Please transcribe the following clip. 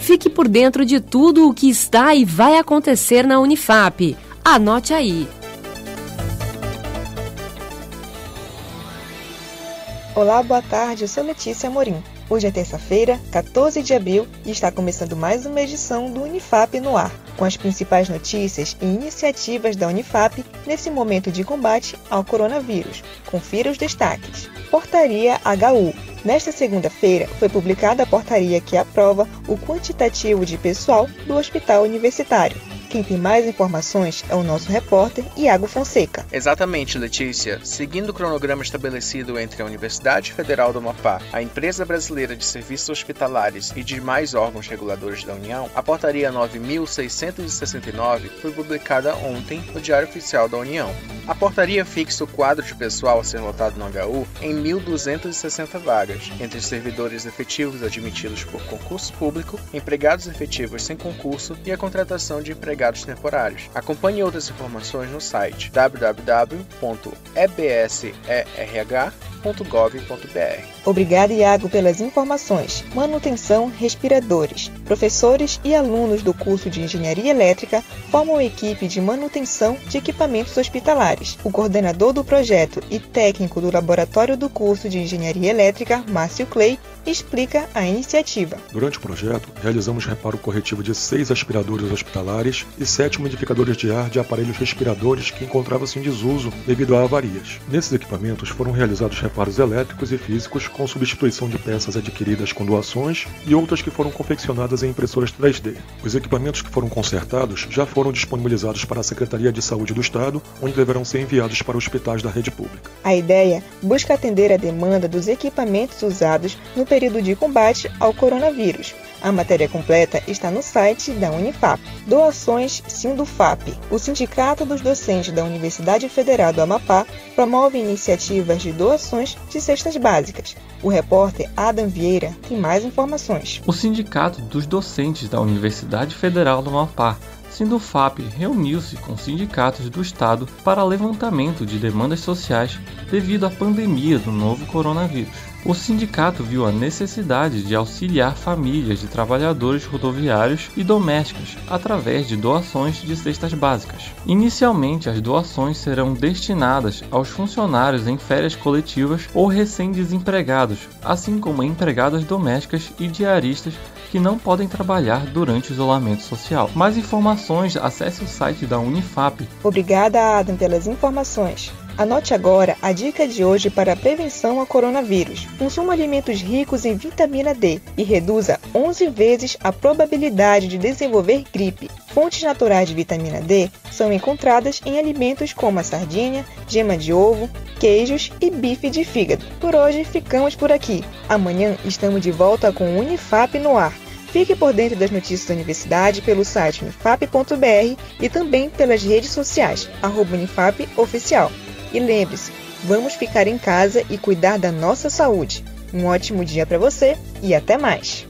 Fique por dentro de tudo o que está e vai acontecer na Unifap. Anote aí. Olá, boa tarde. Eu sou Letícia Amorim. Hoje é terça-feira, 14 de abril, e está começando mais uma edição do Unifap no ar, com as principais notícias e iniciativas da Unifap nesse momento de combate ao coronavírus. Confira os destaques. Portaria HU Nesta segunda-feira, foi publicada a portaria que aprova o quantitativo de pessoal do Hospital Universitário. Quem tem mais informações é o nosso repórter Iago Fonseca. Exatamente, Letícia. Seguindo o cronograma estabelecido entre a Universidade Federal do Amapá, a Empresa Brasileira de Serviços Hospitalares e demais órgãos reguladores da União, a Portaria 9.669 foi publicada ontem no Diário Oficial da União. A portaria fixa o quadro de pessoal a ser lotado no HU em 1.260 vagas, entre servidores efetivos admitidos por concurso público, empregados efetivos sem concurso e a contratação de empregados empregados temporários. Acompanhe outras informações no site www.ebserh.gov.br. Obrigada, Iago, pelas informações. Manutenção Respiradores. Professores e alunos do curso de Engenharia Elétrica formam a equipe de manutenção de equipamentos hospitalares. O coordenador do projeto e técnico do laboratório do curso de Engenharia Elétrica, Márcio Clay, explica a iniciativa. Durante o projeto, realizamos reparo corretivo de seis aspiradores hospitalares e sete umidificadores de ar de aparelhos respiradores que encontravam-se em desuso devido a avarias. Nesses equipamentos foram realizados reparos elétricos e físicos com substituição de peças adquiridas com doações e outras que foram confeccionadas em impressoras 3D. Os equipamentos que foram consertados já foram disponibilizados para a Secretaria de Saúde do Estado, onde deverão ser enviados para hospitais da rede pública. A ideia busca atender a demanda dos equipamentos usados no período de combate ao coronavírus. A matéria completa está no site da Unifap. Doações Sindufap. O Sindicato dos Docentes da Universidade Federal do Amapá promove iniciativas de doações de cestas básicas. O repórter Adam Vieira tem mais informações. O Sindicato dos Docentes da Universidade Federal do Amapá Sindufap reuniu-se com sindicatos do Estado para levantamento de demandas sociais devido à pandemia do novo coronavírus. O sindicato viu a necessidade de auxiliar famílias de trabalhadores rodoviários e domésticos através de doações de cestas básicas. Inicialmente, as doações serão destinadas aos funcionários em férias coletivas ou recém-desempregados, assim como empregadas domésticas e diaristas que não podem trabalhar durante o isolamento social. Mais informações, acesse o site da Unifap. Obrigada, Adam, pelas informações. Anote agora a dica de hoje para a prevenção ao coronavírus. Consuma alimentos ricos em vitamina D e reduza 11 vezes a probabilidade de desenvolver gripe. Fontes naturais de vitamina D são encontradas em alimentos como a sardinha, gema de ovo, queijos e bife de fígado. Por hoje ficamos por aqui. Amanhã estamos de volta com o Unifap no ar. Fique por dentro das notícias da universidade pelo site unifap.br e também pelas redes sociais, arroba Unifap Oficial. E lembre-se, vamos ficar em casa e cuidar da nossa saúde. Um ótimo dia para você e até mais!